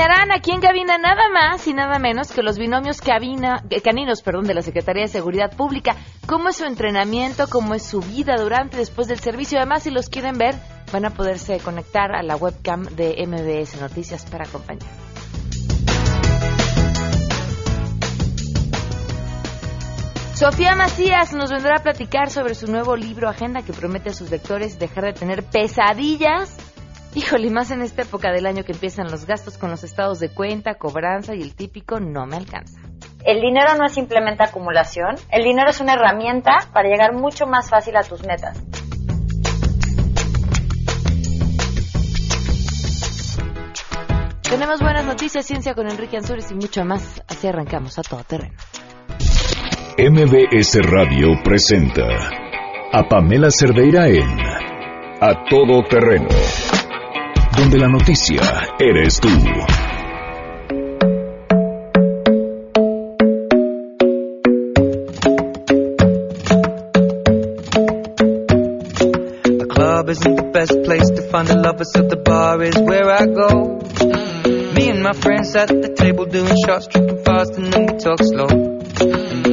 Acompañarán aquí en cabina nada más y nada menos que los binomios cabina, caninos perdón, de la Secretaría de Seguridad Pública. ¿Cómo es su entrenamiento? ¿Cómo es su vida durante y después del servicio? Además, si los quieren ver, van a poderse conectar a la webcam de MBS Noticias para acompañar. Sofía Macías nos vendrá a platicar sobre su nuevo libro Agenda que promete a sus lectores dejar de tener pesadillas. Híjole, más en esta época del año que empiezan los gastos con los estados de cuenta, cobranza y el típico no me alcanza. El dinero no es simplemente acumulación, el dinero es una herramienta para llegar mucho más fácil a tus metas. Tenemos buenas noticias, ciencia con Enrique Ansures y mucho más. Así arrancamos a todo terreno. MBS Radio presenta a Pamela Cerdeira en A Todo Terreno, donde la noticia eres tú. The club isn't the best place to find the lovers, so the bar is where I go. Me and my friends at the table doing shots, tripping fast, and then we talk slow.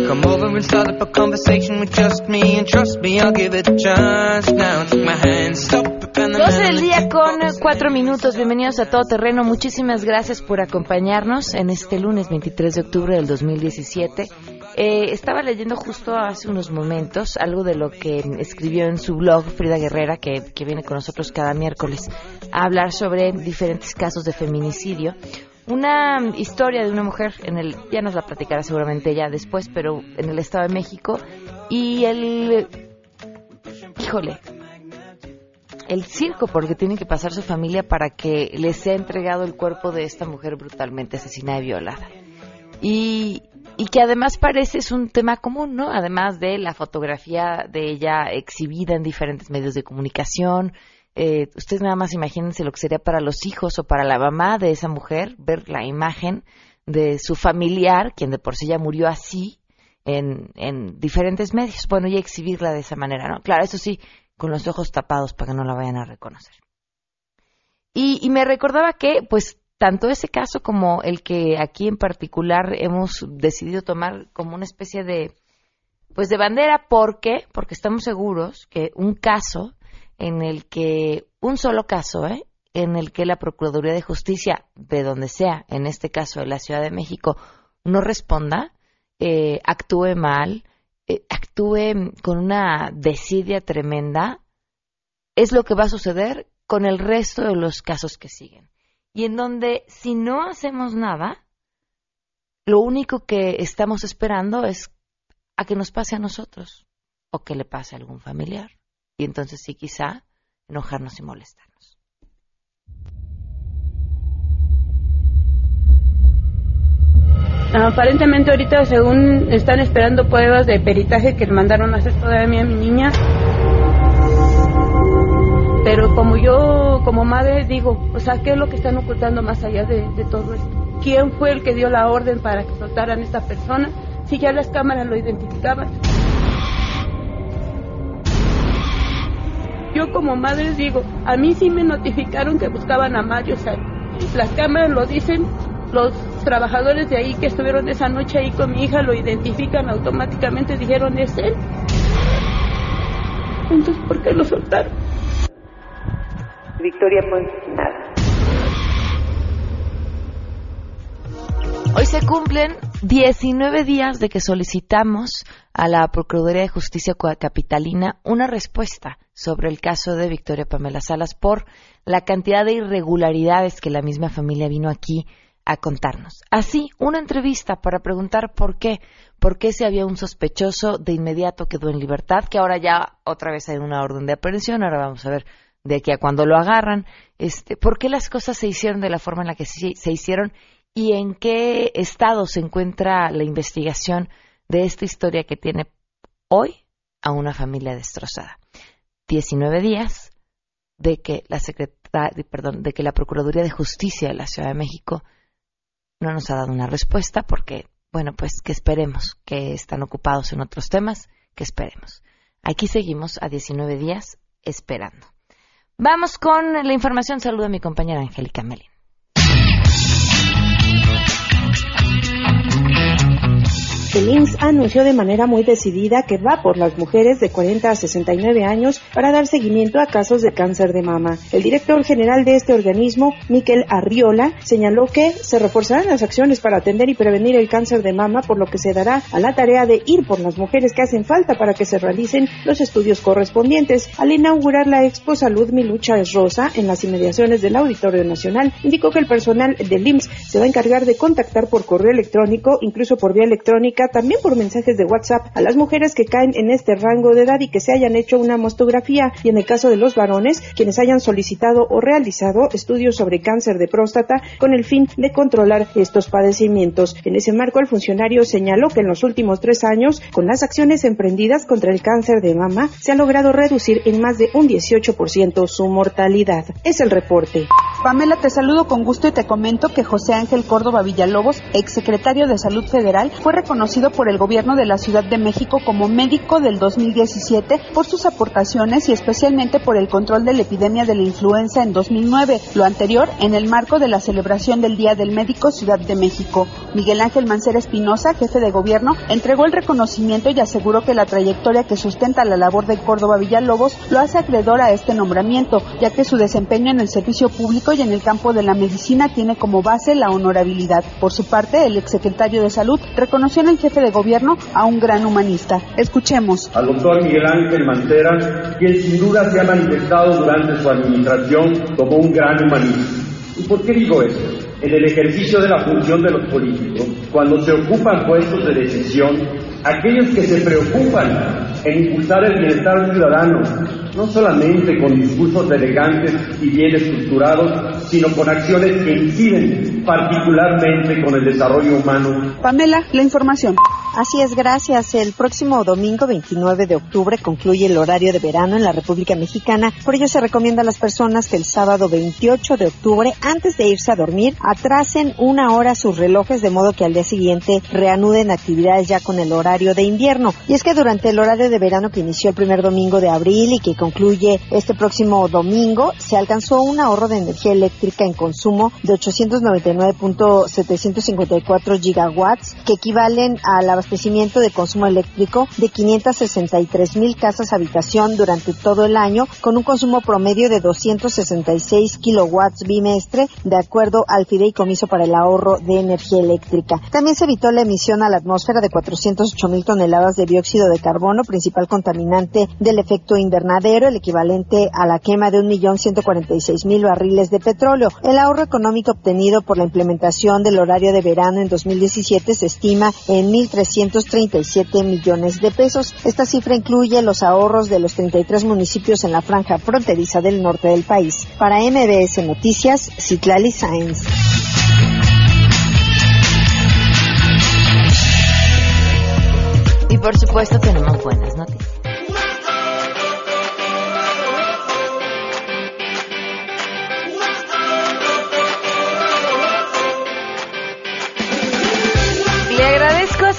Come over and start up a conversation with just me, and trust me, I'll give it a chance. Now take my hand, stop it, and 12 del día con 4 minutos. Bienvenidos a Todo Terreno. Muchísimas gracias por acompañarnos en este lunes 23 de octubre del 2017. Eh, estaba leyendo justo hace unos momentos algo de lo que escribió en su blog Frida Guerrera, que, que viene con nosotros cada miércoles, a hablar sobre diferentes casos de feminicidio. Una historia de una mujer en el, ya nos la platicará seguramente ya después, pero en el Estado de México. Y el, híjole, el circo porque tiene que pasar su familia para que les sea entregado el cuerpo de esta mujer brutalmente asesinada y violada. Y, y que además parece es un tema común, ¿no? Además de la fotografía de ella exhibida en diferentes medios de comunicación. Eh, ustedes nada más imagínense lo que sería para los hijos o para la mamá de esa mujer ver la imagen de su familiar, quien de por sí ya murió así, en, en diferentes medios. Bueno, y exhibirla de esa manera, ¿no? Claro, eso sí, con los ojos tapados para que no la vayan a reconocer. Y, me recordaba que, pues, tanto ese caso como el que aquí en particular hemos decidido tomar como una especie de, pues, de bandera, ¿por qué? Porque estamos seguros que un caso en el que, un solo caso, ¿eh? en el que la Procuraduría de Justicia, de donde sea, en este caso de la Ciudad de México, no responda, eh, actúe mal, actúe con una desidia tremenda, es lo que va a suceder con el resto de los casos que siguen. Y en donde si no hacemos nada, lo único que estamos esperando es a que nos pase a nosotros o que le pase a algún familiar. Y entonces sí quizá enojarnos y molestarnos. Aparentemente ahorita según están esperando pruebas de peritaje que mandaron a hacer todavía a mi niña. Pero como yo, como madre, digo, o sea, ¿qué es lo que están ocultando más allá de, de todo esto? ¿Quién fue el que dio la orden para que soltaran a esta persona? Si ya las cámaras lo identificaban. Yo como madre digo, a mí sí me notificaron que buscaban a Mario, o sea, las cámaras lo dicen, los trabajadores de ahí que estuvieron esa noche ahí con mi hija lo identifican automáticamente, dijeron es él. Entonces, ¿por qué lo soltaron? Victoria Ponce nada. Hoy se cumplen 19 días de que solicitamos a la Procuraduría de Justicia Capitalina una respuesta sobre el caso de Victoria Pamela Salas por la cantidad de irregularidades que la misma familia vino aquí a contarnos. Así, una entrevista para preguntar por qué, por qué si había un sospechoso de inmediato quedó en libertad, que ahora ya otra vez hay una orden de aprehensión, ahora vamos a ver de aquí a cuando lo agarran, este, por qué las cosas se hicieron de la forma en la que se hicieron y en qué estado se encuentra la investigación de esta historia que tiene hoy a una familia destrozada. 19 días de que la secretaria, perdón, de que la Procuraduría de Justicia de la Ciudad de México no nos ha dado una respuesta porque, bueno, pues que esperemos que están ocupados en otros temas, que esperemos. Aquí seguimos a 19 días esperando. Vamos con la información. Saludo a mi compañera Angélica Melin. El IMSS anunció de manera muy decidida que va por las mujeres de 40 a 69 años para dar seguimiento a casos de cáncer de mama. El director general de este organismo, Miquel Arriola, señaló que se reforzarán las acciones para atender y prevenir el cáncer de mama, por lo que se dará a la tarea de ir por las mujeres que hacen falta para que se realicen los estudios correspondientes. Al inaugurar la Expo Salud Mi Lucha es Rosa en las inmediaciones del Auditorio Nacional, indicó que el personal del IMSS se va a encargar de contactar por correo electrónico, incluso por vía electrónica, también por mensajes de WhatsApp a las mujeres que caen en este rango de edad y que se hayan hecho una mastografía y en el caso de los varones, quienes hayan solicitado o realizado estudios sobre cáncer de próstata con el fin de controlar estos padecimientos. En ese marco, el funcionario señaló que en los últimos tres años, con las acciones emprendidas contra el cáncer de mama, se ha logrado reducir en más de un 18% su mortalidad. Es el reporte. Pamela, te saludo con gusto y te comento que José Ángel Córdoba Villalobos, exsecretario de Salud Federal, fue reconocido por el gobierno de la Ciudad de México como médico del 2017 por sus aportaciones y especialmente por el control de la epidemia de la influenza en 2009, lo anterior en el marco de la celebración del Día del Médico Ciudad de México. Miguel Ángel Mancera Espinosa, jefe de gobierno, entregó el reconocimiento y aseguró que la trayectoria que sustenta la labor de Córdoba Villalobos lo hace acreedor a este nombramiento, ya que su desempeño en el servicio público y en el campo de la medicina tiene como base la honorabilidad. Por su parte, el exsecretario de Salud reconoció en el jefe de gobierno a un gran humanista. Escuchemos. Al doctor Miguel Ángel Mancera, quien sin duda se ha manifestado durante su administración como un gran humanista. ¿Y por qué digo esto? En el ejercicio de la función de los políticos, cuando se ocupan puestos de decisión, aquellos que se preocupan en impulsar el bienestar ciudadano, no solamente con discursos elegantes y bien estructurados, sino con acciones que inciden particularmente con el desarrollo humano. Pamela, la información. Así es, gracias. El próximo domingo 29 de octubre concluye el horario de verano en la República Mexicana. Por ello se recomienda a las personas que el sábado 28 de octubre, antes de irse a dormir, atrasen una hora sus relojes de modo que al día siguiente reanuden actividades ya con el horario de invierno. Y es que durante el horario de verano que inició el primer domingo de abril y que concluye este próximo domingo, se alcanzó un ahorro de energía eléctrica en consumo de 899.754 gigawatts, que equivalen al abastecimiento de consumo eléctrico de 563 mil casas habitación durante todo el año, con un consumo promedio de 266 kilowatts bimestre, de acuerdo al fideicomiso para el ahorro de energía eléctrica. También se evitó la emisión a la atmósfera de 408 mil toneladas de dióxido de carbono, principal contaminante del efecto invernadero, el equivalente a la quema de 1.146.000 barriles de petróleo. El ahorro económico obtenido por la implementación del horario de verano en 2017 se estima en 1.337 millones de pesos. Esta cifra incluye los ahorros de los 33 municipios en la franja fronteriza del norte del país. Para MBS Noticias, Citlali Sáenz. Y por supuesto tenemos buenas noticias.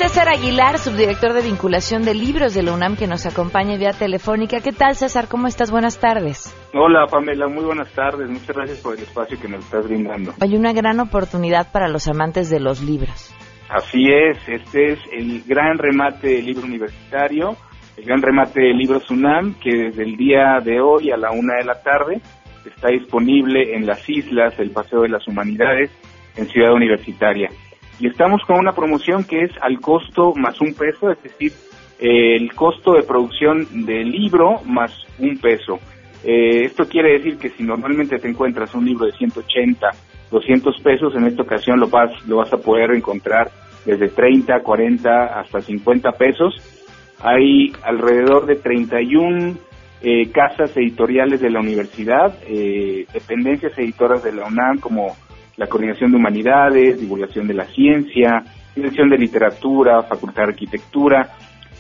César Aguilar, subdirector de vinculación de libros de la UNAM, que nos acompaña vía telefónica. ¿Qué tal, César? ¿Cómo estás? Buenas tardes. Hola, Pamela. Muy buenas tardes. Muchas gracias por el espacio que nos estás brindando. Hay una gran oportunidad para los amantes de los libros. Así es. Este es el gran remate del libro universitario, el gran remate de libros UNAM, que desde el día de hoy a la una de la tarde está disponible en las islas, el Paseo de las Humanidades, en Ciudad Universitaria. Y estamos con una promoción que es al costo más un peso, es decir, el costo de producción del libro más un peso. Eh, esto quiere decir que si normalmente te encuentras un libro de 180, 200 pesos, en esta ocasión lo vas, lo vas a poder encontrar desde 30, 40 hasta 50 pesos. Hay alrededor de 31 eh, casas editoriales de la universidad, eh, dependencias editoras de la UNAM como la Coordinación de Humanidades, Divulgación de la Ciencia, Dirección de Literatura, Facultad de Arquitectura,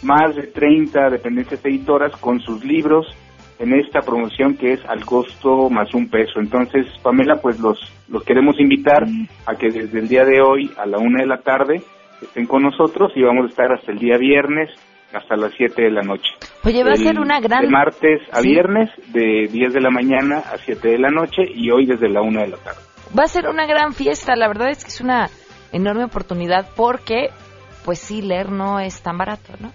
más de 30 dependencias editoras con sus libros en esta promoción que es al costo más un peso. Entonces, Pamela, pues los, los queremos invitar a que desde el día de hoy a la una de la tarde estén con nosotros y vamos a estar hasta el día viernes hasta las 7 de la noche. Oye, va El- a ser una gran... De martes a Sí. viernes, de 10 de la mañana a 7 de la noche y hoy desde la 1 de la tarde. Va a ser una gran fiesta, la verdad es que es una enorme oportunidad porque pues sí, leer no es tan barato, ¿no?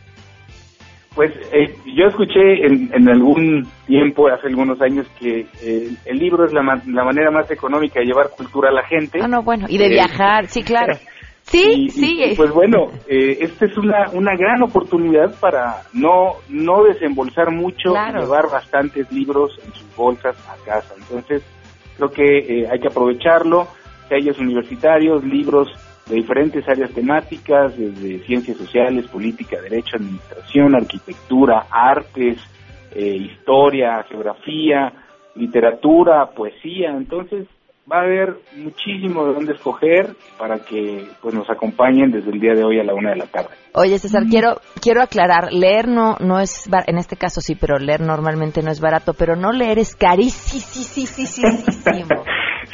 Pues eh, yo escuché en, en, algún tiempo, hace algunos años, que eh, el libro es la, la, manera más económica de llevar cultura a la gente. Ah, no, bueno, y de viajar, sí, claro. Sí, sí. Y, pues bueno, eh, esta es una, una gran oportunidad para no, no desembolsar mucho y llevar bastantes libros en sus bolsas a casa. Entonces, creo que eh, hay que aprovecharlo. Calles universitarios, libros de diferentes áreas temáticas, desde ciencias sociales, política, derecho, administración, arquitectura, artes, eh, historia, geografía, literatura, poesía. Entonces, va a haber muchísimo de dónde escoger para que pues nos acompañen desde el día de hoy a la una de la tarde. Oye César, quiero quiero aclarar, leer no no es en este caso sí, pero leer normalmente no es barato, pero no leer es carísimo.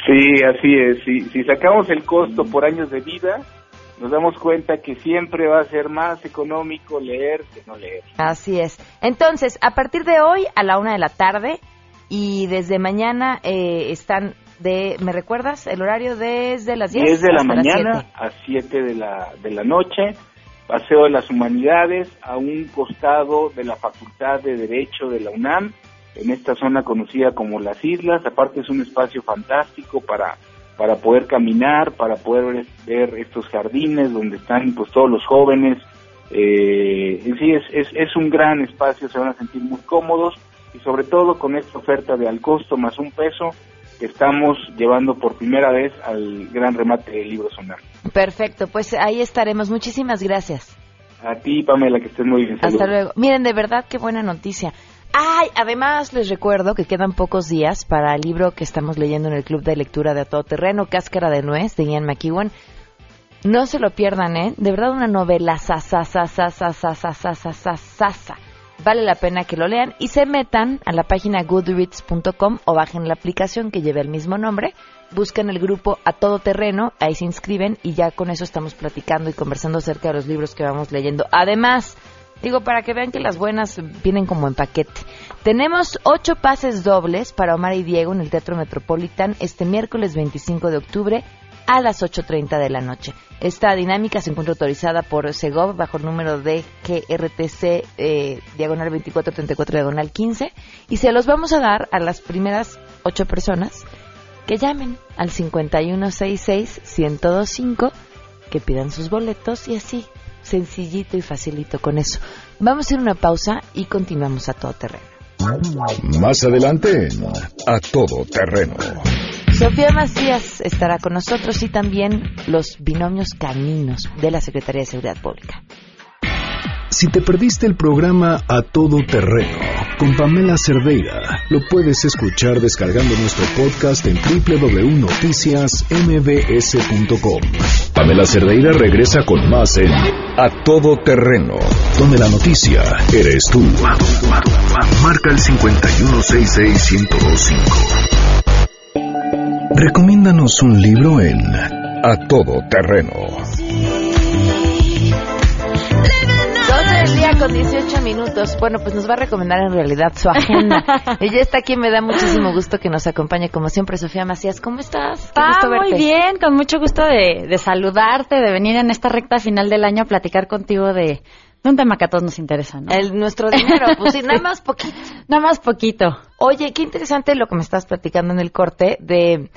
sí, así es. Si, si sacamos el costo por años de vida, nos damos cuenta que siempre va a ser más económico leer que no leer. Así es. Entonces, a partir de hoy a la una de la tarde y desde mañana eh, están de, ¿me recuerdas? El horario desde las 10, 10 de la mañana a 7 de la, de la noche, Paseo de las Humanidades, a un costado de la Facultad de Derecho de la UNAM, en esta zona conocida como Las Islas, aparte es un espacio fantástico para, para poder caminar, para poder ver estos jardines donde están pues todos los jóvenes, eh, en sí es, es, es un gran espacio, se van a sentir muy cómodos y sobre todo con esta oferta de al costo más un peso, estamos llevando por primera vez al gran remate del libro sonar. Perfecto, pues ahí estaremos. Muchísimas gracias. A ti, Pamela, que estés muy bien. Hasta luego. Miren, de verdad, qué buena noticia. Ay, además les recuerdo que quedan pocos días para el libro que estamos leyendo en el Club de Lectura de A Todo Terreno, Cáscara de Nuez, de Ian McEwan. No se lo pierdan, ¿eh? De verdad, una novela sasa, sasa, sasa, sasa, sasa, sasa vale la pena que lo lean y se metan a la página goodreads.com o bajen la aplicación que lleve el mismo nombre, busquen el grupo A Todo Terreno, ahí se inscriben y ya con eso estamos platicando y conversando acerca de los libros que vamos leyendo. Además, digo, para que vean que las buenas vienen como en paquete. Tenemos ocho pases dobles para Omar y Diego en el Teatro Metropolitan este miércoles 25 de octubre a las 8.30 de la noche. Esta dinámica se encuentra autorizada por Segov bajo el número de GRTC eh, diagonal 2434 diagonal 15 y se los vamos a dar a las primeras ocho personas que llamen al 5166-1025, que pidan sus boletos y así, sencillito y facilito con eso. Vamos a ir una pausa y continuamos a todo terreno. Más adelante A Todo Terreno. Sofía Macías estará con nosotros y también los binomios caninos de la Secretaría de Seguridad Pública. Si te perdiste el programa A Todo Terreno con Pamela Cerdeira, lo puedes escuchar descargando nuestro podcast en www.noticiasmbs.com. Pamela Cerdeira regresa con más en A Todo Terreno, donde la noticia eres tú. Marca el 5166125. Recomiéndanos un libro en A Todo Terreno. Dos del día con 18 minutos. Bueno, pues nos va a recomendar en realidad su agenda. Ella está aquí, me da muchísimo gusto que nos acompañe, como siempre, Sofía Macías. ¿Cómo estás? Qué ah, muy bien, con mucho gusto de, de saludarte, de venir en esta recta final del año a platicar contigo de un tema que a todos nos interesa, ¿no? El, nuestro dinero, pues sí, nada más poquito. nada más poquito. Oye, qué interesante lo que me estás platicando en el corte de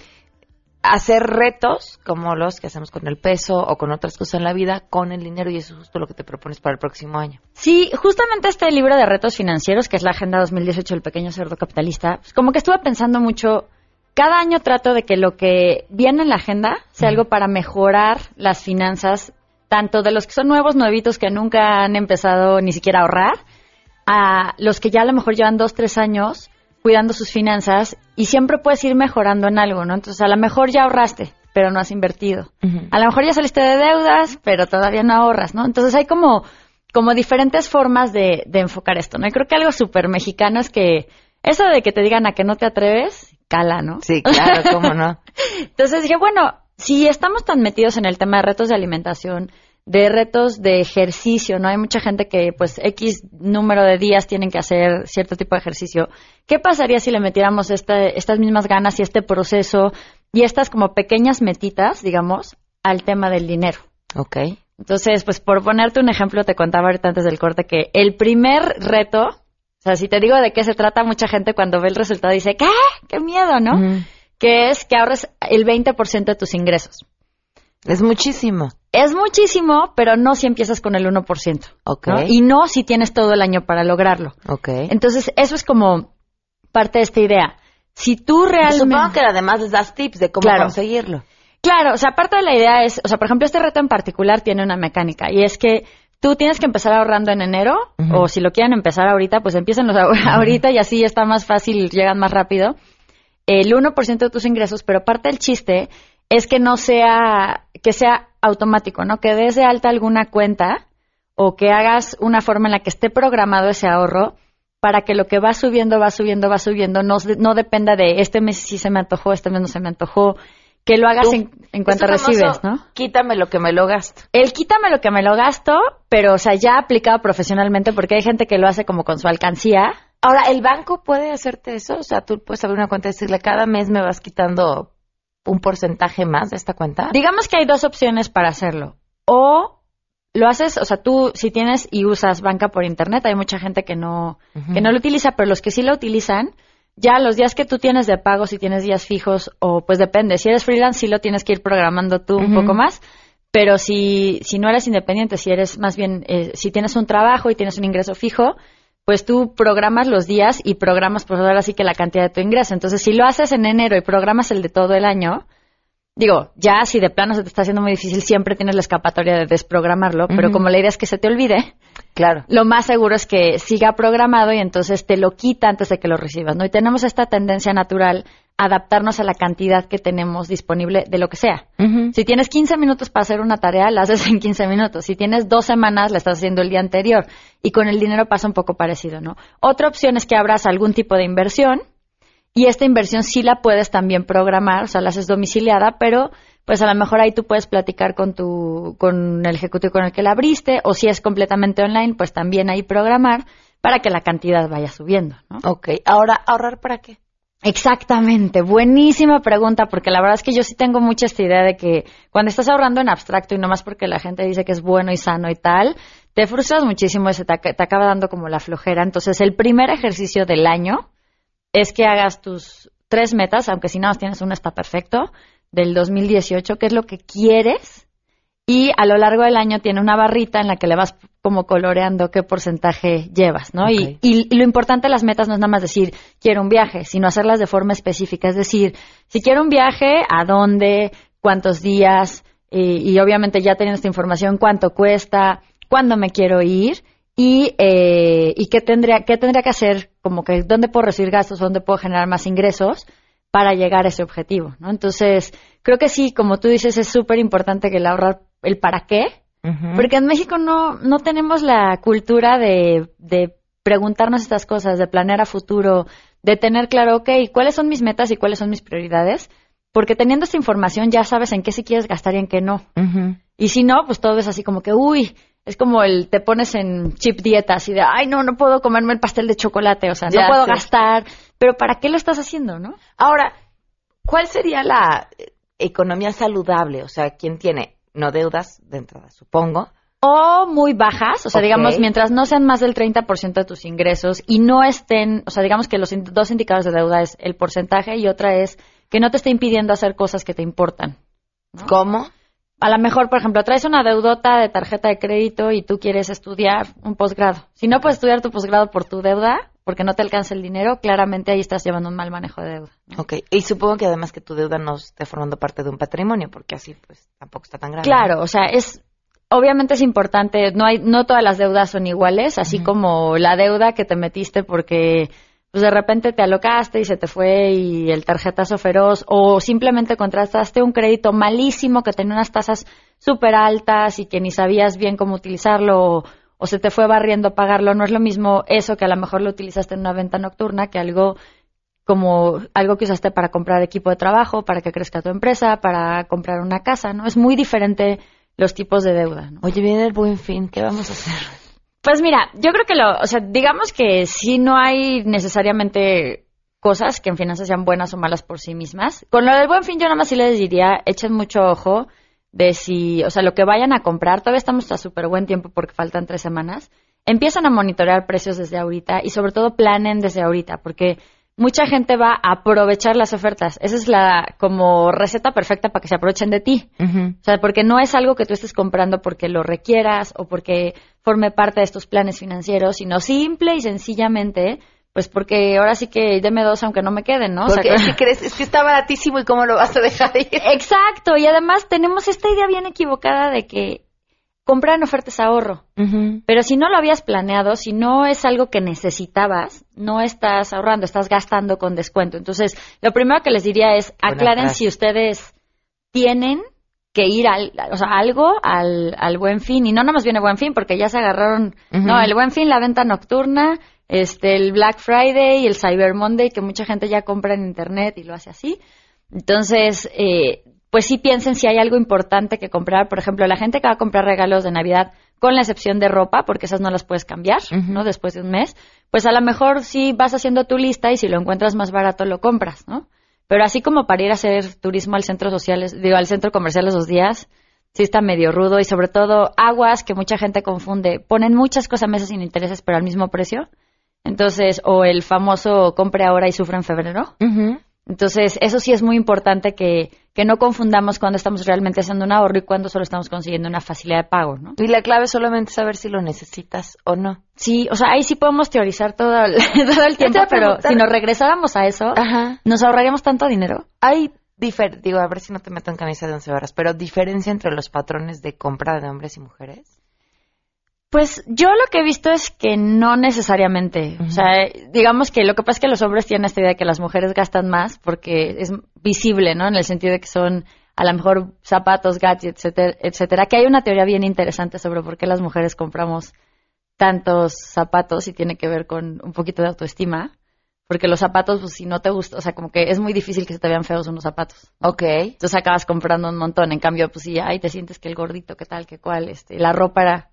hacer retos como los que hacemos con el peso o con otras cosas en la vida con el dinero y eso es justo lo que te propones para el próximo año. Sí, justamente este libro de retos financieros, que es la Agenda 2018 del Pequeño Cerdo Capitalista, pues como que estuve pensando mucho, cada año trato de que lo que viene en la agenda sea algo para mejorar las finanzas tanto de los que son nuevos, nuevitos que nunca han empezado ni siquiera a ahorrar, a los que ya a lo mejor llevan dos, tres años cuidando sus finanzas y siempre puedes ir mejorando en algo, ¿no? Entonces a lo mejor ya ahorraste, pero no has invertido. A lo mejor ya saliste de deudas, pero todavía no ahorras, ¿no? Entonces hay como, como diferentes formas de, de enfocar esto, ¿no? Y creo que algo súper mexicano es que eso de que te digan a que no te atreves, cala, ¿no? Sí, claro, cómo no. Entonces dije, bueno, si estamos tan metidos en el tema de retos de alimentación, de retos de ejercicio, ¿no? Hay mucha gente que, pues, X número de días tienen que hacer cierto tipo de ejercicio. ¿Qué pasaría si le metiéramos este, estas mismas ganas y este proceso y estas como pequeñas metitas, digamos, al tema del dinero? Ok. Entonces, pues por ponerte un ejemplo, te contaba ahorita antes del corte que el primer reto, o sea, si te digo de qué se trata, mucha gente cuando ve el resultado dice, ¿qué? ¡Qué miedo, ¿no? Que es que ahorres el 20% de tus ingresos. Es muchísimo. Es muchísimo, pero no si empiezas con el 1%. Ok. ¿no? Y no si tienes todo el año para lograrlo. Ok. Entonces, eso es como parte de esta idea. Si tú realmente... Supongo que además les das tips de cómo Claro. conseguirlo. Claro, o sea, parte de la idea es, o sea, por ejemplo, este reto en particular tiene una mecánica y es que tú tienes que empezar ahorrando en enero o si lo quieren empezar ahorita, pues empiecen ahorita y así está más fácil, llegan más rápido. El 1% de tus ingresos, pero parte del chiste es que no sea, que sea automático, ¿no? Que des de alta alguna cuenta o que hagas una forma en la que esté programado ese ahorro para que lo que va subiendo, va subiendo, va subiendo, no, no dependa de este mes sí se me antojó, este mes no se me antojó, que lo hagas en, en cuanto recibes, ¿no? Quítame lo que me lo gasto. El quítame lo que me lo gasto, pero o sea, ya aplicado profesionalmente porque hay gente que lo hace como con su alcancía. Ahora, ¿el banco puede hacerte eso? O sea, tú puedes abrir una cuenta y decirle, cada mes me vas quitando un porcentaje más de esta cuenta. Digamos que hay dos opciones para hacerlo. O lo haces, o sea, tú si tienes y usas banca por internet, hay mucha gente que no, que no lo utiliza, pero los que sí lo utilizan, ya los días que tú tienes de pago, si tienes días fijos, o pues depende, si eres freelance, sí lo tienes que ir programando tú un poco más, pero si, si no eres independiente, si eres más bien, eh, si tienes un trabajo y tienes un ingreso fijo, pues tú programas los días y programas, pues ahora sí que la cantidad de tu ingreso. Entonces, si lo haces en enero y programas el de todo el año, digo, ya si de plano se te está haciendo muy difícil, siempre tienes la escapatoria de desprogramarlo, pero como la idea es que se te olvide, Claro. lo más seguro es que siga programado y entonces te lo quita antes de que lo recibas, ¿no? Y tenemos esta tendencia natural a adaptarnos a la cantidad que tenemos disponible de lo que sea. Si tienes 15 minutos para hacer una tarea, la haces en 15 minutos. Si tienes dos semanas, la estás haciendo el día anterior. Y con el dinero pasa un poco parecido, ¿no? Otra opción es que abras algún tipo de inversión y esta inversión sí la puedes también programar, o sea, la haces domiciliada, pero pues a lo mejor ahí tú puedes platicar con tu, con el ejecutivo con el que la abriste, o si es completamente online, pues también ahí programar para que la cantidad vaya subiendo, ¿no? Ok. Ahora, ¿ahorrar para qué? Exactamente, buenísima pregunta, porque la verdad es que yo sí tengo mucha esta idea de que cuando estás ahorrando en abstracto y no más porque la gente dice que es bueno y sano y tal, te frustras muchísimo y se te, te acaba dando como la flojera. Entonces, el primer ejercicio del año es que hagas tus tres metas, aunque si nada más tienes una está perfecto, del 2018, qué es lo que quieres, y a lo largo del año tiene una barrita en la que le vas como coloreando qué porcentaje llevas, ¿no? Y, y- y lo importante de las metas no es nada más decir quiero un viaje, sino hacerlas de forma específica, es decir, si quiero un viaje, ¿a dónde? ¿Cuántos días? Y, y obviamente ya teniendo esta información, ¿cuánto cuesta? ¿Cuándo me quiero ir? Y, eh, y qué tendría, qué tendría que hacer, como que dónde puedo recibir gastos, dónde puedo generar más ingresos para llegar a ese objetivo, ¿no? Entonces, creo que sí, como tú dices, es súper importante que el ahorrar el para qué, porque en México no, no tenemos la cultura de, de preguntarnos estas cosas, de planear a futuro, de tener claro, ok, cuáles son mis metas y cuáles son mis prioridades, porque teniendo esta información ya sabes en qué sí quieres gastar y en qué no. Y si no, pues todo es así como que, uy, es como el, te pones en chip dieta, así de, ay, no, no puedo comerme el pastel de chocolate, o sea, no puedo gastar, pero ¿para qué lo estás haciendo, no? Ahora, ¿cuál sería la economía saludable? O sea, ¿quién tiene no deudas de entrada, supongo? O muy bajas, o sea, digamos, mientras no sean más del 30% de tus ingresos y no estén, o sea, digamos que los in- dos indicadores de deuda es el porcentaje y otra es que no te esté impidiendo hacer cosas que te importan. ¿Cómo? A lo mejor, por ejemplo, traes una deudota de tarjeta de crédito y tú quieres estudiar un posgrado. Si no puedes estudiar tu posgrado por tu deuda, porque no te alcanza el dinero, claramente ahí estás llevando un mal manejo de deuda. Ok. Y supongo que además que tu deuda no esté formando parte de un patrimonio, porque así pues tampoco está tan grave. Claro, o sea, es obviamente es importante, no hay no todas las deudas son iguales, así como la deuda que te metiste porque pues de repente te alocaste y se te fue y el tarjetazo feroz o simplemente contrataste un crédito malísimo que tenía unas tasas súper altas y que ni sabías bien cómo utilizarlo o, se te fue barriendo pagarlo, no es lo mismo eso que a lo mejor lo utilizaste en una venta nocturna que algo como algo que usaste para comprar equipo de trabajo, para que crezca tu empresa, para comprar una casa, ¿no? Es muy diferente los tipos de deuda, ¿no? Oye, viene el buen fin, ¿qué vamos a hacer? Pues mira, yo creo que lo, o sea, digamos que sí no hay necesariamente cosas que en finanzas sean buenas o malas por sí mismas. Con lo del buen fin yo nada más sí les diría, echen mucho ojo de si, o sea, lo que vayan a comprar, todavía estamos a súper buen tiempo porque faltan tres semanas, empiezan a monitorear precios desde ahorita y sobre todo planen desde ahorita, porque mucha gente va a aprovechar las ofertas. Esa es la como receta perfecta para que se aprovechen de ti. O sea, porque no es algo que tú estés comprando porque lo requieras o porque forme parte de estos planes financieros, sino simple y sencillamente pues porque ahora sí que deme dos aunque no me queden, ¿no? Porque o es, sea, que crees, es que está baratísimo y cómo lo vas a dejar ir. Exacto, y además tenemos esta idea bien equivocada de que comprar en ofertas ahorro. Pero si no lo habías planeado, si no es algo que necesitabas, no estás ahorrando, estás gastando con descuento. Entonces, lo primero que les diría es Buena aclaren frase. si ustedes tienen que ir al, o sea, algo al, al buen fin. Y no nada más viene buen fin, porque ya se agarraron, no, el buen fin, la venta nocturna, este, el Black Friday y el Cyber Monday, que mucha gente ya compra en internet y lo hace así. Entonces, eh, pues sí piensen si hay algo importante que comprar. Por ejemplo, la gente que va a comprar regalos de Navidad, con la excepción de ropa, porque esas no las puedes cambiar, ¿no? Después de un mes, pues a lo mejor sí vas haciendo tu lista y si lo encuentras más barato lo compras, ¿no? Pero así como para ir a hacer turismo al centro social, digo, al centro comercial esos días, sí está medio rudo y sobre todo aguas que mucha gente confunde. Ponen muchas cosas a meses sin intereses, pero al mismo precio. Entonces, o el famoso compre ahora y sufre en febrero. Entonces, eso sí es muy importante que, que no confundamos cuando estamos realmente haciendo un ahorro y cuando solo estamos consiguiendo una facilidad de pago, ¿no? Y la clave es solamente saber si lo necesitas o no. Sí, o sea, ahí sí podemos teorizar todo el, todo el tiempo, pero si nos regresáramos a eso, Ajá. nos ahorraríamos tanto dinero. Hay digo, a ver si no te meto en camisa de once horas, pero diferencia entre los patrones de compra de hombres y mujeres. Pues yo lo que he visto es que no necesariamente. O sea, digamos que lo que pasa es que los hombres tienen esta idea de que las mujeres gastan más porque es visible, ¿no? En el sentido de que son a lo mejor zapatos, gadgets, etcétera, etcétera. Que hay una teoría bien interesante sobre por qué las mujeres compramos tantos zapatos y tiene que ver con un poquito de autoestima. Porque los zapatos, pues si no te gusta, o sea, como que es muy difícil que se te vean feos unos zapatos. Ok. Entonces acabas comprando un montón. En cambio, pues sí, ahí te sientes que el gordito, qué tal, qué cual. Este, la ropa era,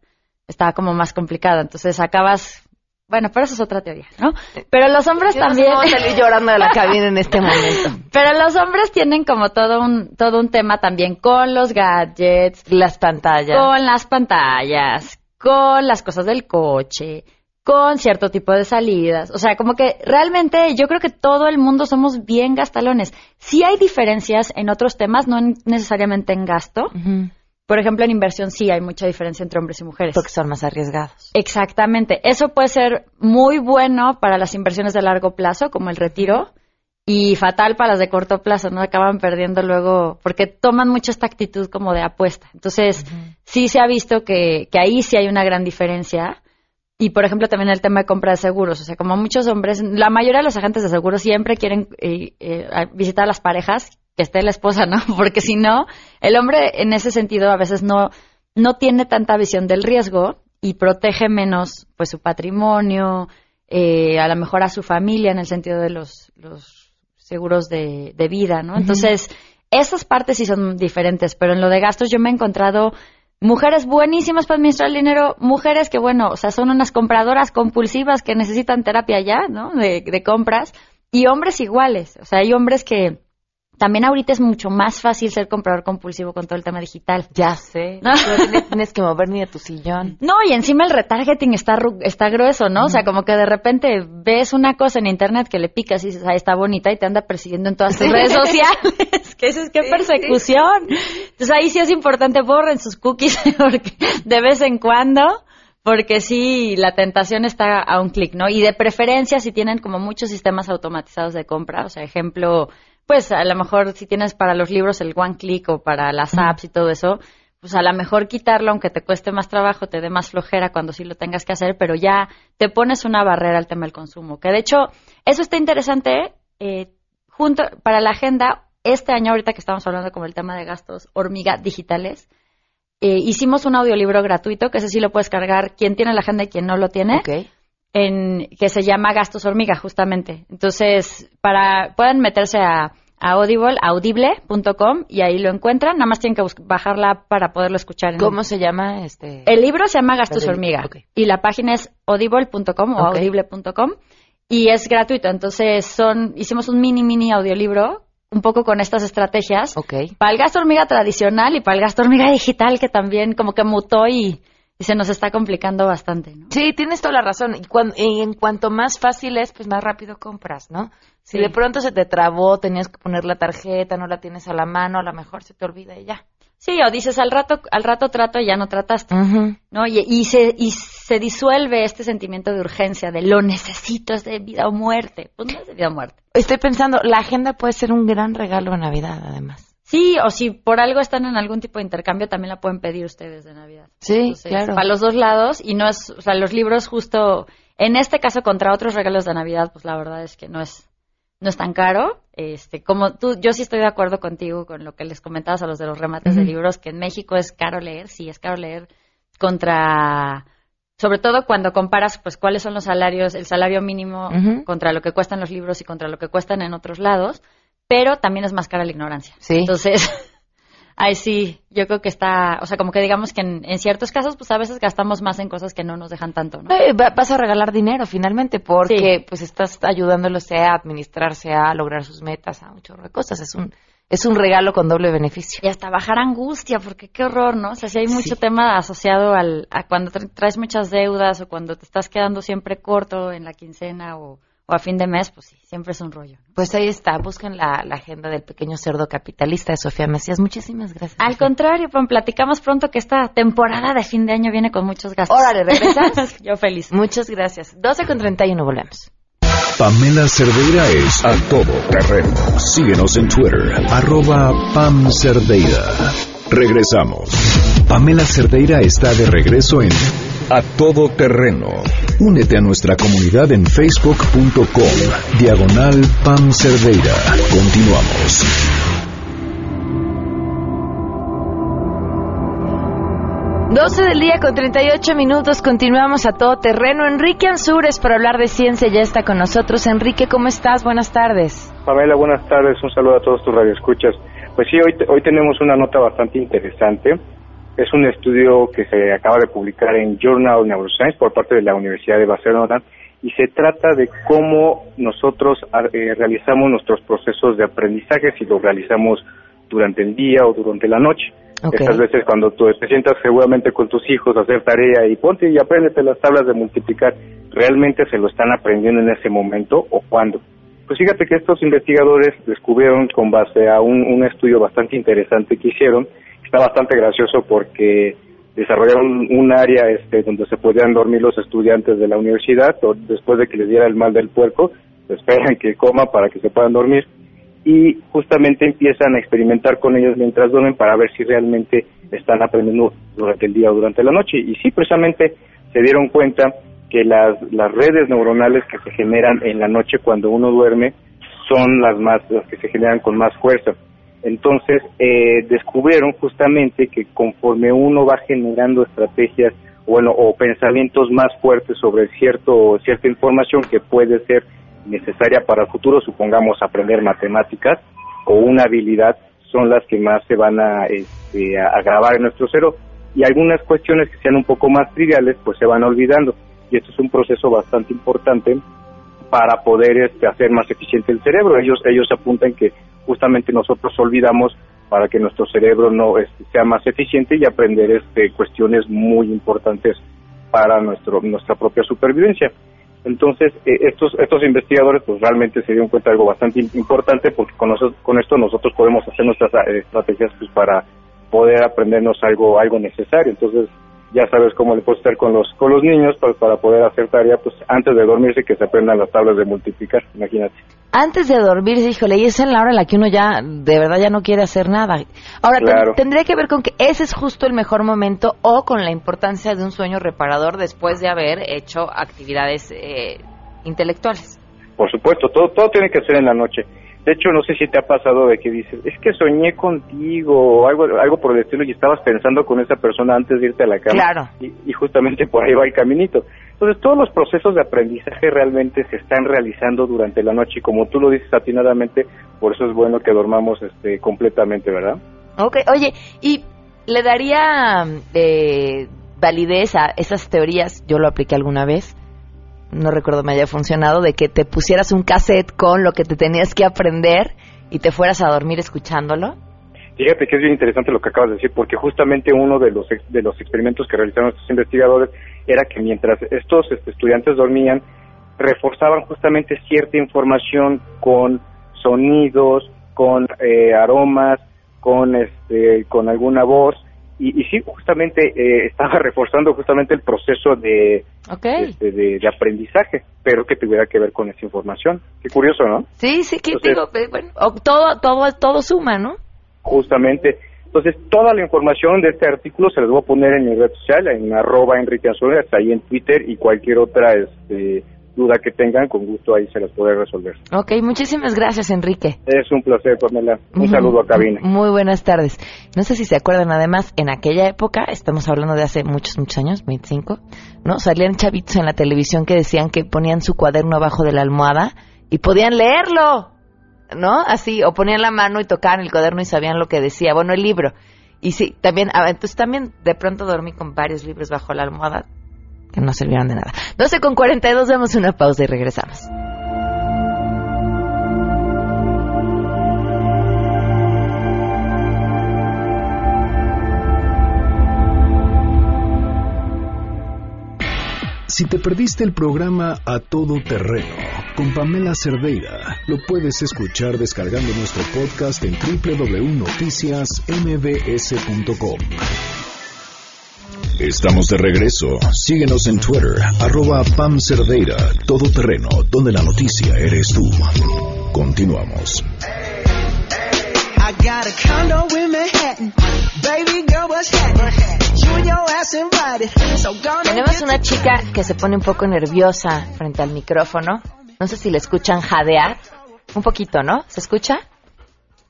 estaba como más complicada. Entonces acabas, bueno, pero eso es otra teoría, ¿no? Pero los hombres Yo no también. cómo salir llorando de la cabina en este momento. Pero los hombres tienen como todo un, todo un tema también con los gadgets, Las pantallas. con las pantallas, con las cosas del coche, con cierto tipo de salidas. O sea, como que realmente yo creo que todo el mundo somos bien gastalones. Sí hay diferencias en otros temas, no en- necesariamente en gasto. Ujú. Por ejemplo, en inversión sí hay mucha diferencia entre hombres y mujeres. Porque son más arriesgados. Exactamente. Eso puede ser muy bueno para las inversiones de largo plazo, como el retiro, y fatal para las de corto plazo, ¿no? Acaban perdiendo luego, porque toman mucho esta actitud como de apuesta. Entonces, sí se ha visto que, que ahí sí hay una gran diferencia. Y, por ejemplo, también el tema de compra de seguros. O sea, como muchos hombres, la mayoría de los agentes de seguros siempre quieren eh, eh, visitar a las parejas, que esté la esposa, ¿no? Porque si no, el hombre en ese sentido a veces no, no tiene tanta visión del riesgo y protege menos pues su patrimonio, eh, a lo mejor a su familia en el sentido de los, los seguros de, de vida, ¿no? Entonces, esas partes sí son diferentes, pero en lo de gastos yo me he encontrado mujeres buenísimas para administrar el dinero, mujeres que, bueno, o sea, son unas compradoras compulsivas que necesitan terapia ya, ¿no? De, de compras, y hombres iguales, o sea, hay hombres que también ahorita es mucho más fácil ser comprador compulsivo con todo el tema digital. Ya sé. No. No tienes, que mover ni de tu sillón. No, y encima el retargeting está, está grueso, ¿no? O sea, como que de repente ves una cosa en internet que le picas y dices, ah, está bonita y te anda persiguiendo en todas tus redes sociales. que dices, qué persecución. Entonces ahí sí es importante, borren sus cookies porque de vez en cuando, porque sí, la tentación está a un clic, ¿no? Y de preferencia si tienen como muchos sistemas automatizados de compra, o sea, ejemplo, pues a lo mejor si tienes para los libros el one click o para las apps y todo eso, pues a lo mejor quitarlo, aunque te cueste más trabajo, te dé más flojera cuando sí lo tengas que hacer, pero ya te pones una barrera al tema del consumo. Que de hecho, eso está interesante, eh, junto para la agenda, este año, ahorita que estamos hablando como el tema de gastos hormiga digitales, eh, hicimos un audiolibro gratuito, que ese sí lo puedes cargar quien tiene la agenda y quien no lo tiene Ok. En, que se llama Gastos Hormiga, justamente. Entonces, para pueden meterse a, a Audible, audible.com y ahí lo encuentran. Nada más tienen que bajarla para poderlo escuchar. en- ¿Cómo se llama este? El libro se llama Gastos Hormiga y la página es audible.com o audible.com y es gratuito. Entonces, son hicimos un mini mini audiolibro un poco con estas estrategias Ok. para el gasto hormiga tradicional y para el gasto hormiga digital que también como que mutó y, y se nos está complicando bastante, ¿no? Sí, tienes toda la razón. Y, cuan- y en cuanto más fácil es, pues más rápido compras, ¿no? Si Sí. de pronto se te trabó, tenías que poner la tarjeta, no la tienes a la mano, a lo mejor se te olvida y ya. Sí, o dices al rato, al rato trato y ya no trataste. ¿no? Y, y se, y se disuelve este sentimiento de urgencia, de lo necesito, es de vida o muerte. Pues no es de vida o muerte. Estoy pensando, la agenda puede ser un gran regalo de Navidad, además. Sí, o si por algo están en algún tipo de intercambio, también la pueden pedir ustedes de Navidad. Sí, Entonces, claro. Para los dos lados, y no es, o sea, los libros justo, en este caso contra otros regalos de Navidad, pues la verdad es que no es, no es tan caro. Este, como tú, yo sí estoy de acuerdo contigo con lo que les comentabas a los de los remates de libros, que en México es caro leer, sí, es caro leer contra, sobre todo cuando comparas, pues, cuáles son los salarios, el salario mínimo contra lo que cuestan los libros y contra lo que cuestan en otros lados, pero también es más cara la ignorancia. Sí. Entonces, ahí sí, yo creo que está, o sea, como que digamos que en, en ciertos casos, pues a veces gastamos más en cosas que no nos dejan tanto, ¿no? Eh, va- vas a regalar dinero finalmente porque Sí. pues estás ayudándolos a administrarse, a lograr sus metas, a un chorro de cosas. Es un, es un regalo con doble beneficio. Y hasta bajar angustia, porque qué horror, ¿no? O sea, si hay mucho Sí. tema asociado al, a cuando tra- traes muchas deudas o cuando te estás quedando siempre corto en la quincena o, o a fin de mes, pues sí, siempre es un rollo. Pues ahí está, busquen la, la agenda del pequeño cerdo capitalista de Sofía Mesías. Muchísimas gracias. Al Sofía. contrario, pues platicamos pronto que esta temporada de fin de año viene con muchos gastos. Órale, ¿regresas? Yo feliz. Muchas gracias. 12 con 31, volvemos. Pamela Cerdeira es a todo terreno. Síguenos en Twitter, arroba Pam Cerdeira. Regresamos. Pamela Cerdeira está de regreso en A Todo Terreno. Únete a nuestra comunidad en facebook.com, diagonal Pam Cerdeira. Continuamos. 12 del día con 38 minutos, continuamos a todo terreno. Enrique Ansures para hablar de ciencia ya está con nosotros. Enrique, ¿cómo estás? Buenas tardes. Pamela, buenas tardes. Un saludo a todos tus radioescuchas. Pues sí, hoy, hoy tenemos una nota bastante interesante. Es un estudio que se acaba de publicar en Journal Neuroscience por parte de la Universidad de Barcelona y se trata de cómo nosotros ah, eh, realizamos nuestros procesos de aprendizaje, si lo realizamos durante el día o durante la noche. Estas veces cuando tú te sientas seguramente con tus hijos a hacer tarea y ponte y apréndete las tablas de multiplicar, ¿realmente se lo están aprendiendo en ese momento o cuándo? Pues fíjate que estos investigadores descubrieron con base a un, un estudio bastante interesante que hicieron, está bastante gracioso porque desarrollaron un área este, donde se podían dormir los estudiantes de la universidad o después de que les diera el mal del puerco, esperan que coma para que se puedan dormir y justamente empiezan a experimentar con ellos mientras duermen para ver si realmente están aprendiendo durante el día o durante la noche. Y sí, precisamente se dieron cuenta que las, las redes neuronales que se generan en la noche cuando uno duerme son las más las que se generan con más fuerza. Entonces eh, descubrieron justamente que conforme uno va generando estrategias bueno o pensamientos más fuertes sobre cierto cierta información que puede ser necesaria para el futuro, supongamos aprender matemáticas o una habilidad, son las que más se van a, este, a a grabar en nuestro cerebro. Y algunas cuestiones que sean un poco más triviales, pues se van olvidando. Y esto es un proceso bastante importante para poder este, hacer más eficiente el cerebro. Ellos, ellos apuntan que justamente nosotros olvidamos para que nuestro cerebro no este, sea más eficiente y aprender este, cuestiones muy importantes para nuestro, nuestra propia supervivencia. Entonces, eh, estos, estos investigadores pues realmente se dieron cuenta de algo bastante im- importante porque con, eso- con esto nosotros podemos hacer nuestras eh, estrategias pues para poder aprendernos algo algo necesario. Entonces, ya sabes cómo le puedes hacer con los con los niños pues, para poder hacer tarea pues antes de dormirse que se aprendan las tablas de multiplicar, imagínate. Antes de dormir, híjole, y es en la hora en la que uno ya, de verdad, ya no quiere hacer nada. Ahora, Claro. tendría que ver con que ese es justo el mejor momento o con la importancia de un sueño reparador después de haber hecho actividades eh, intelectuales. Por supuesto, todo todo tiene que ser en la noche. De hecho, no sé si te ha pasado de que dices, es que soñé contigo o algo, algo por el estilo y estabas pensando con esa persona antes de irte a la cama. Claro. Y, y justamente por ahí va el caminito. Entonces, todos los procesos de aprendizaje realmente se están realizando durante la noche y como tú lo dices atinadamente, por eso es bueno que dormamos este, completamente, ¿verdad? Ok, oye, ¿y le daría eh, validez a esas teorías? Yo lo apliqué alguna vez, no recuerdo me haya funcionado, de que te pusieras un cassette con lo que te tenías que aprender y te fueras a dormir escuchándolo? Fíjate que es bien interesante lo que acabas de decir, porque justamente uno de los de los experimentos que realizaron estos investigadores era que mientras estos este, estudiantes dormían, reforzaban justamente cierta información con sonidos, con eh, aromas, con este, con alguna voz y, y sí, justamente eh, estaba reforzando justamente el proceso de, este, de, de, aprendizaje, pero que tuviera que ver con esa información. Qué curioso, ¿no? Sí, sí, que digo, eh, bueno, todo, todo, todo suma, ¿no? Justamente. Entonces, toda la información de este artículo se las voy a poner en mi red social, en arroba Enrique Azuela, ahí en Twitter y cualquier otra este, duda que tengan, con gusto ahí se las podré resolver. Ok, muchísimas gracias, Enrique. Es un placer, Pamela. Un saludo a cabina. Muy buenas tardes. No sé si se acuerdan, además, en aquella época, estamos hablando de hace muchos, muchos años, 25, ¿no? Salían chavitos en la televisión que decían que ponían su cuaderno abajo de la almohada y podían leerlo, ¿no? Así, o ponían la mano y tocaban el cuaderno y sabían lo que decía, bueno, el libro. Y sí, también, entonces también de pronto dormí con varios libros bajo la almohada que no sirvieron de nada. 12 con 42, damos una pausa y regresamos. Si te perdiste el programa A Todo Terreno con Pamela Cerdeira, lo puedes escuchar descargando nuestro podcast en www.noticiasmbs.com. Estamos de regreso. Síguenos en Twitter, arroba Pam Cerdeira, todo terreno, donde la noticia eres tú. Continuamos. Tenemos una chica que se pone un poco nerviosa frente al micrófono. No sé si le escuchan jadear. Un poquito, ¿no? ¿Se escucha?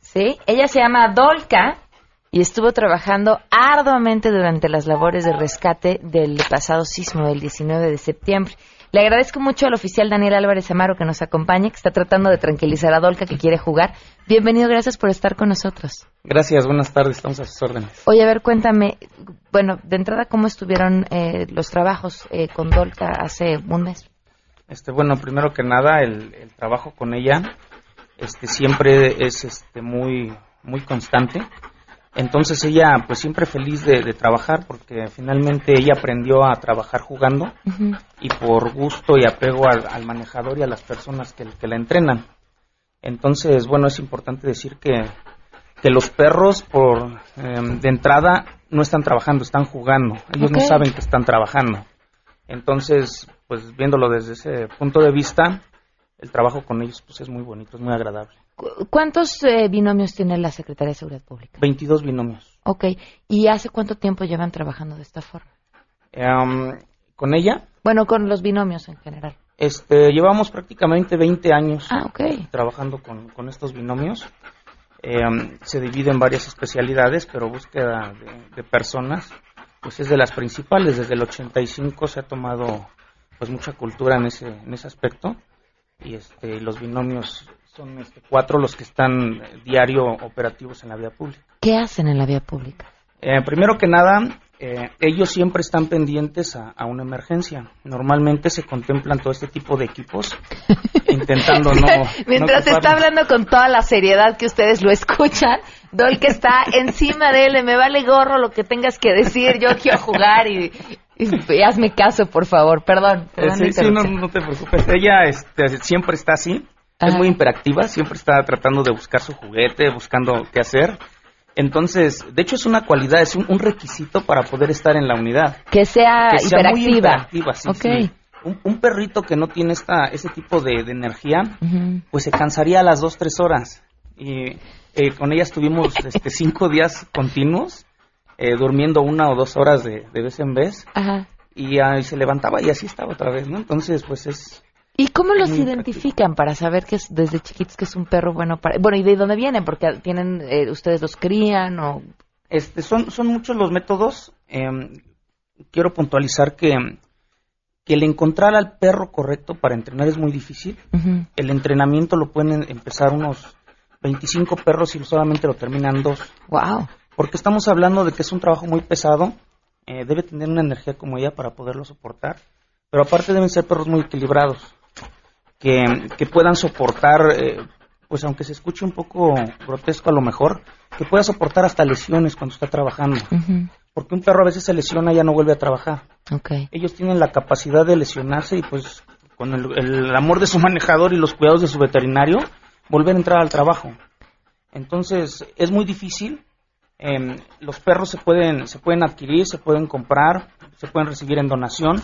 Sí. Ella se llama Dolka y estuvo trabajando arduamente durante las labores de rescate del pasado sismo del 19 de septiembre. Le agradezco mucho al oficial Daniel Álvarez Amaro que nos acompaña, que está tratando de tranquilizar a Dolca que quiere jugar. Bienvenido, gracias por estar con nosotros. Gracias, buenas tardes, estamos a sus órdenes. Oye, a ver, cuéntame, bueno, de entrada, ¿cómo estuvieron eh, los trabajos eh, con Dolca hace un mes? Este, bueno, primero que nada, el, el trabajo con ella este, siempre es este, muy, muy constante. Entonces ella pues siempre feliz de, de trabajar porque finalmente ella aprendió a trabajar jugando uh -huh. y por gusto y apego al, al, manejador y a las personas que, que, la entrenan. Entonces, bueno, es importante decir que, que los perros por eh, de entrada no están trabajando, están jugando. Ellos okay. no saben que están trabajando. Entonces, pues viéndolo desde ese punto de vista, el trabajo con ellos pues es muy bonito, es muy agradable. ¿Cuántos eh, binomios tiene la Secretaría de Seguridad Pública? 22 binomios. Ok. ¿Y hace cuánto tiempo llevan trabajando de esta forma? Um, ¿Con ella? Bueno, con los binomios en general. Este, llevamos prácticamente 20 años ah, okay. trabajando con, con, estos binomios. Eh, um, se divide en varias especialidades, pero búsqueda de, de, personas pues es de las principales. Desde el 85 se ha tomado pues mucha cultura en ese, en ese aspecto y este, los binomios son este, cuatro los que están diario operativos en la vía pública. ¿Qué hacen en la vía pública? Eh, primero que nada, eh, ellos siempre están pendientes a, a, una emergencia. Normalmente se contemplan todo este tipo de equipos, intentando no. Mientras no está hablando con toda la seriedad que ustedes lo escuchan, Dol que está encima de él, me vale gorro lo que tengas que decir, yo quiero jugar y, y hazme caso, por favor, perdón. perdón sí, sí no, no, te preocupes. Ella este, siempre está así, Ajá. es muy imperactiva, siempre está tratando de buscar su juguete, buscando qué hacer. Entonces, de hecho es una cualidad, es un, un requisito para poder estar en la unidad. Que sea, que sea hiperactiva. Muy hiperactiva sí, okay. sí. Un, un, perrito que no tiene esta, ese tipo de, de energía, uh -huh. pues se cansaría a las dos, tres horas. Y eh, con ella estuvimos este, cinco días continuos, eh, durmiendo una o dos horas de, de vez en vez. Ajá. Y, uh, se levantaba y así estaba otra vez, ¿no? Entonces, pues es... ¿Y cómo los identifican para saber que es desde chiquitos que es un perro bueno para... Bueno, ¿y de dónde vienen? Porque tienen, eh, ustedes los crían o... Este, son, son muchos los métodos. Eh, quiero puntualizar que, que el encontrar al perro correcto para entrenar es muy difícil. Uh -huh. El entrenamiento lo pueden empezar unos 25 perros y solamente lo terminan dos. Wow. Porque estamos hablando de que es un trabajo muy pesado, eh, debe tener una energía como ella para poderlo soportar, pero aparte deben ser perros muy equilibrados, que, que puedan soportar eh, pues aunque se escuche un poco grotesco a lo mejor, que pueda soportar hasta lesiones cuando está trabajando. Porque un perro a veces se lesiona y ya no vuelve a trabajar. Okay. Ellos tienen la capacidad de lesionarse y pues con el, el amor de su manejador y los cuidados de su veterinario, volver a entrar al trabajo. Entonces, es muy difícil. Em, los perros se pueden, se pueden adquirir, se pueden comprar, se pueden recibir en donación.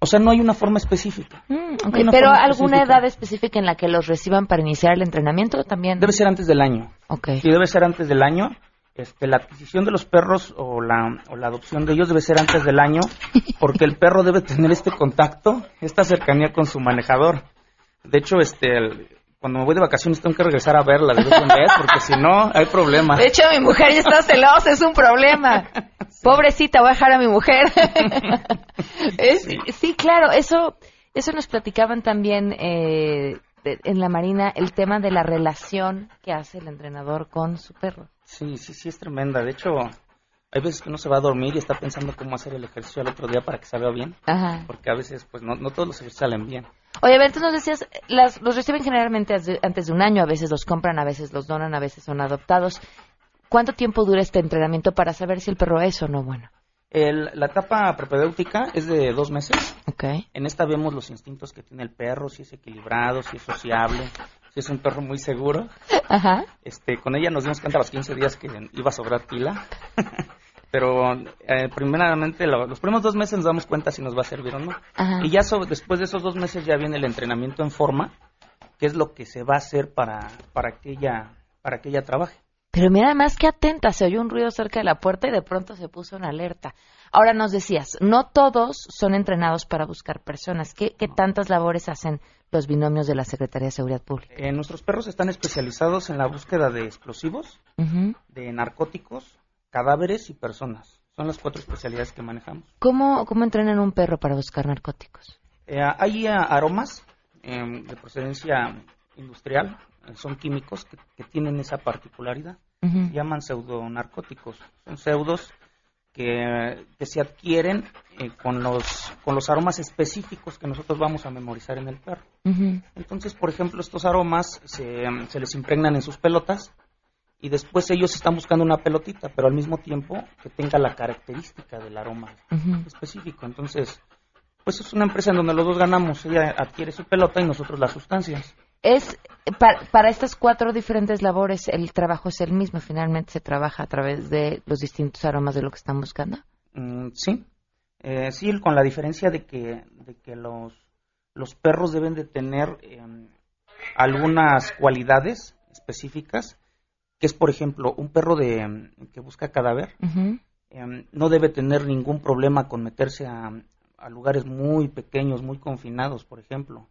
O sea, no hay una forma específica. Mm, No ok, hay una Pero alguna específica. edad específica en la que los reciban para iniciar el entrenamiento también. Debe ser antes del año. Ok. Sí, debe ser antes del año. Este, la adquisición de los perros o la, o la adopción de ellos debe ser antes del año, porque el perro debe tener este contacto, esta cercanía con su manejador. De hecho, este, el- cuando me voy de vacaciones tengo que regresar a verla de vez en vez, porque si no, hay problema. De hecho, mi mujer ya está celosa, es un problema. Pobrecita, voy a dejar a mi mujer. Es- sí. claro, eso, eso nos platicaban también eh, de- en la Marina, el tema de la relación que hace el entrenador con su perro. Sí, sí, sí, es tremenda. De hecho, hay veces que uno se va a dormir y está pensando cómo hacer el ejercicio al otro día para que salga bien, Ajá. porque a veces, pues, no, no todos los ejercicios salen bien. Oye, a ver, tú nos decías, las, los reciben generalmente antes de un año, a veces los compran, a veces los donan, a veces son adoptados. ¿Cuánto tiempo dura este entrenamiento para saber si el perro es o no bueno? El- la etapa prepedéutica es de dos meses. Okay. En esta vemos los instintos que tiene el perro, si es equilibrado, si es sociable, si es un perro muy seguro. Ajá. Este, con ella nos dimos cuenta a los 15 días que iba a sobrar pila. Pero eh, primeramente, lo- los primeros dos meses nos damos cuenta si nos va a servir o no. Ajá. Y ya so- después de esos dos meses ya viene el entrenamiento en forma, que es lo que se va a hacer para, para, que, ella, para que ella trabaje. Pero mira, además que atenta, se oyó un ruido cerca de la puerta y de pronto se puso en alerta. Ahora nos decías, no todos son entrenados para buscar personas. ¿Qué, qué tantas labores hacen los binomios de la Secretaría de Seguridad Pública? Eh, nuestros perros están especializados en la búsqueda de explosivos, de narcóticos, cadáveres y personas. Son las cuatro especialidades que manejamos. ¿Cómo, ¿Cómo entrenan un perro para buscar narcóticos? Eh, hay ah, aromas em, de procedencia industrial, eh, son químicos que, que tienen esa particularidad. Ujú. Se llaman pseudonarcóticos. Son pseudos que, que se adquieren eh, con, los, con los aromas específicos que nosotros vamos a memorizar en el perro. Entonces, por ejemplo, estos aromas se, se les impregnan en sus pelotas y después ellos están buscando una pelotita, pero al mismo tiempo que tenga la característica del aroma específico. Entonces, pues es una empresa en donde los dos ganamos. Ella adquiere su pelota y nosotros las sustancias. Es para, para estas cuatro diferentes labores el trabajo es el mismo. Finalmente se trabaja a través de los distintos aromas de lo que están buscando. Mm, sí, Eh, sí, con la diferencia de que, de que los, los perros deben de tener em, algunas cualidades específicas, que es, por ejemplo, un perro de, em, que busca cadáver, em, no debe tener ningún problema con meterse a, a lugares muy pequeños, muy confinados, por ejemplo.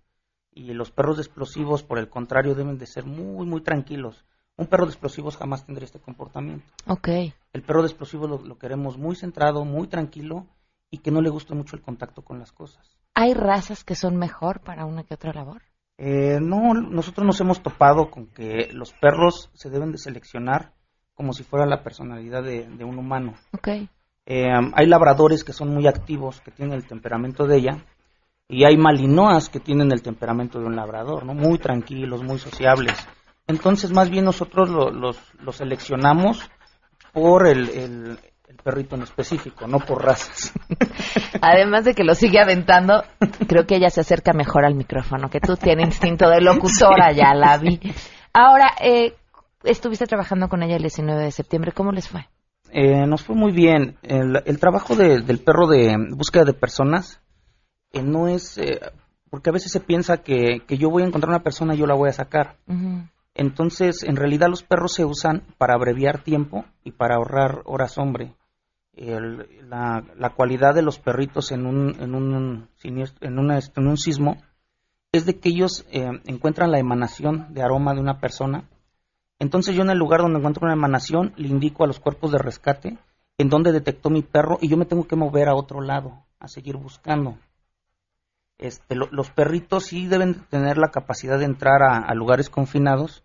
Y los perros de explosivos, por el contrario, deben de ser muy, muy tranquilos. Un perro de explosivos jamás tendría este comportamiento. Ok. El perro de explosivos lo, lo queremos muy centrado, muy tranquilo y que no le guste mucho el contacto con las cosas. ¿Hay razas que son mejor para una que otra labor? Eh, no, nosotros nos hemos topado con que los perros se deben de seleccionar como si fuera la personalidad de, de un humano. Eh, hay labradores que son muy activos, que tienen el temperamento de ella, y hay malinoas que tienen el temperamento de un labrador, ¿no? Muy tranquilos, muy sociables. Entonces, más bien nosotros lo- los, los seleccionamos por el, el- el perrito en específico, no por razas. Además de que lo sigue aventando, creo que ella se acerca mejor al micrófono, que tú tienes instinto de locutora, ya la vi. Ahora, eh, estuviste trabajando con ella el 19 de septiembre, ¿cómo les fue? Eh, nos fue muy bien. El, el trabajo de- del perro de búsqueda de personas eh, no es... eh, porque a veces se piensa que, que yo voy a encontrar una persona y yo la voy a sacar. Entonces, en realidad los perros se usan para abreviar tiempo y para ahorrar horas hombre. El- la, la cualidad de los perritos en un, en un, en una- en un sismo es de que ellos eh, encuentran la emanación de aroma de una persona. Entonces yo en el lugar donde encuentro una emanación le indico a los cuerpos de rescate en donde detectó mi perro y yo me tengo que mover a otro lado, a seguir buscando. Este, lo- los perritos sí deben tener la capacidad de entrar a lugares confinados,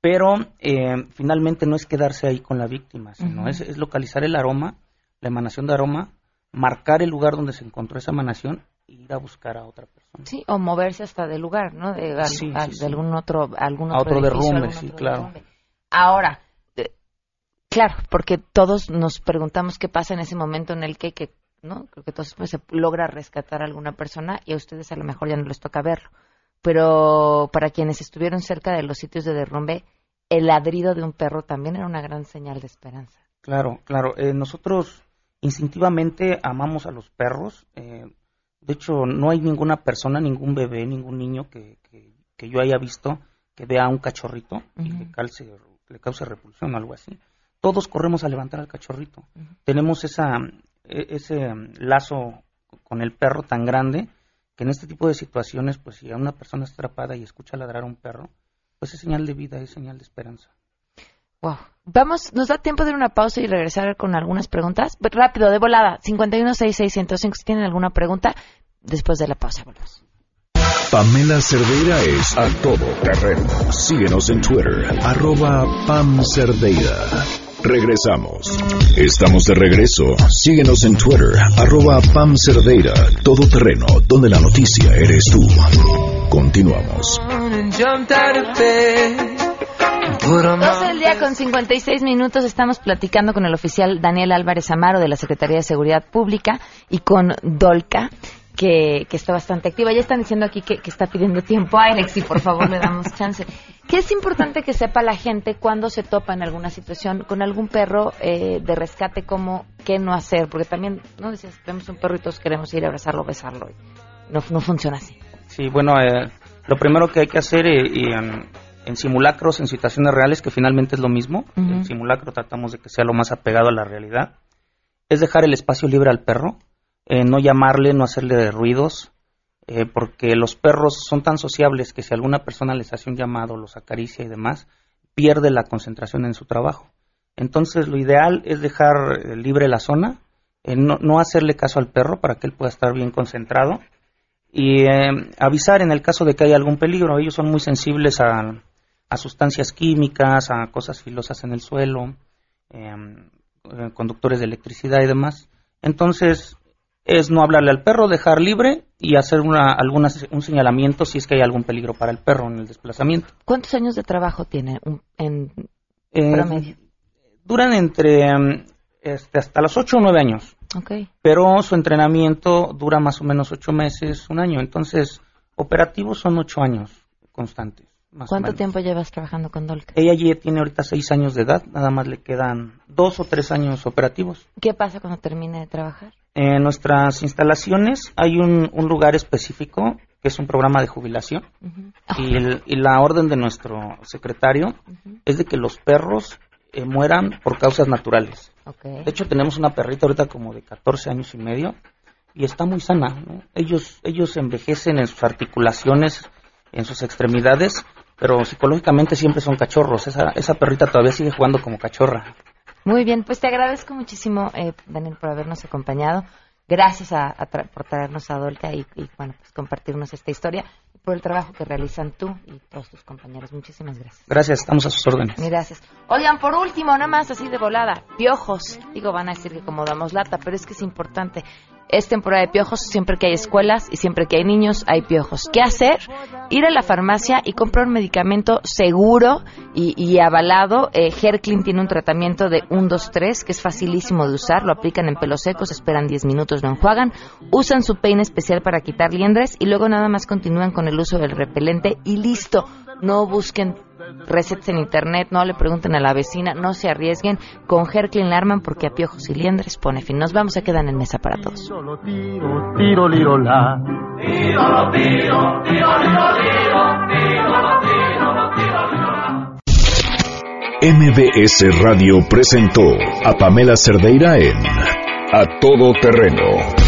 pero eh, finalmente no es quedarse ahí con la víctima, sino es, es localizar el aroma, la emanación de aroma, marcar el lugar donde se encontró esa emanación ir a buscar a otra persona. Sí, o moverse hasta del lugar, ¿no? De, al- Sí, sí, de sí. algún otro, algún A otro, otro edificio, derrumbe, algún sí, otro claro. derrumbe. Ahora, eh, claro, porque todos nos preguntamos qué pasa en ese momento en el que, que ¿no? Creo que todos pues, se logra rescatar a alguna persona y a ustedes a lo mejor ya no les toca verlo. Pero para quienes estuvieron cerca de los sitios de derrumbe, el ladrido de un perro también era una gran señal de esperanza. Claro, claro. Eh, nosotros instintivamente amamos a los perros. eh, de hecho, no hay ninguna persona, ningún bebé, ningún niño que, que, que yo haya visto que vea a un cachorrito y le, calce, le cause repulsión o algo así. Todos corremos a levantar al cachorrito. Tenemos esa, e- ese lazo con el perro tan grande que en este tipo de situaciones, pues si a una persona está atrapada y escucha ladrar a un perro, pues es señal de vida, es señal de esperanza. Wow. Vamos, nos da tiempo de una pausa y regresar con algunas preguntas. Pero Rápido, de volada, 5166105. Si tienen alguna pregunta, después de la pausa volvemos. Pamela Cerdeira es a todo terreno. Síguenos en Twitter, arroba Pam Cerdeira. Regresamos. Estamos de regreso. Síguenos en Twitter, arroba Pam Cerdeira. Todo terreno, donde la noticia eres tú. Continuamos. and jumped out of bed. and Put on 12 my del día con 56 minutos estamos platicando con el oficial Daniel Álvarez Amaro de la Secretaría de Seguridad Pública y con Dolca, que, que está bastante activa. Ya están diciendo aquí que, que está pidiendo tiempo. Ay, Alexi, por favor, le damos chance. Que es importante que sepa la gente cuando se topa en alguna situación con algún perro eh, de rescate, como qué no hacer. Porque también, ¿no? Decías, vemos un perro y todos queremos ir a abrazarlo, besarlo. y No, no funciona así. Sí, bueno, eh, lo primero que hay que hacer eh, y en, en simulacros, en situaciones reales, que finalmente es lo mismo, en simulacro tratamos de que sea lo más apegado a la realidad, es dejar el espacio libre al perro, eh, no llamarle, no hacerle ruidos, eh, porque los perros son tan sociables que si alguna persona les hace un llamado, los acaricia y demás, pierde la concentración en su trabajo. Entonces lo ideal es dejar eh, libre la zona, eh, no, hacerle caso al perro para que él pueda estar bien concentrado y avisar en el caso de que haya algún peligro. Ellos son muy sensibles a, a sustancias químicas, a cosas filosas en el suelo, eh, conductores de electricidad y demás. Entonces, es no hablarle al perro, dejar libre y hacer una, alguna, un señalamiento si es que hay algún peligro para el perro en el desplazamiento. ¿Cuántos años de trabajo tiene un- en Eh, promedio? Duran entre eh, este, hasta los 8 o 9 años. Ok. pero su entrenamiento dura más o menos ocho meses, un año. Entonces, operativos son ocho años constantes. Más o ¿Cuánto tiempo llevas trabajando con Dolca? Ella ya tiene ahorita seis años de edad, nada más le quedan dos o tres años operativos. ¿Qué pasa cuando termine de trabajar? En nuestras instalaciones hay un, un lugar específico que es un programa de jubilación y, el- y la orden de nuestro secretario es de que los perros eh, mueran por causas naturales. Okay. De hecho, tenemos una perrita ahorita como de 14 años y medio y está muy sana. ¿no? Ellos, ellos envejecen en sus articulaciones, en sus extremidades, pero psicológicamente siempre son cachorros. Esa, esa perrita todavía sigue jugando como cachorra. Muy bien, pues te agradezco muchísimo, eh, Daniel, por habernos acompañado. Gracias a, a tra- por traernos a Dolca y, y, bueno, pues compartirnos esta historia y por el trabajo que realizan tú y todos tus compañeros. Muchísimas gracias. Gracias, estamos a sus órdenes. Gracias. Oigan, por último, nada más así de volada, piojos. Digo, van a decir que como damos lata, pero es que es importante. Es temporada de piojos, siempre que hay escuelas y siempre que hay niños hay piojos. ¿Qué hacer? Ir a la farmacia y comprar un medicamento seguro y, avalado. Eh, Herclin tiene un tratamiento de 1, 2, 3 que es facilísimo de usar. Lo aplican en pelos secos, esperan 10 minutos, lo enjuagan, usan su peine especial para quitar liendres y luego nada más continúan con el uso del repelente y listo. No busquen recetas en internet, no le pregunten a la vecina, no se arriesguen. Con Herclin Larman porque a piojos y liendres pone fin. Nos vamos, se quedan en mesa para todos. Tiro, liro, la. MBS Radio presentó a Pamela Cerdeira en A Todo Terreno.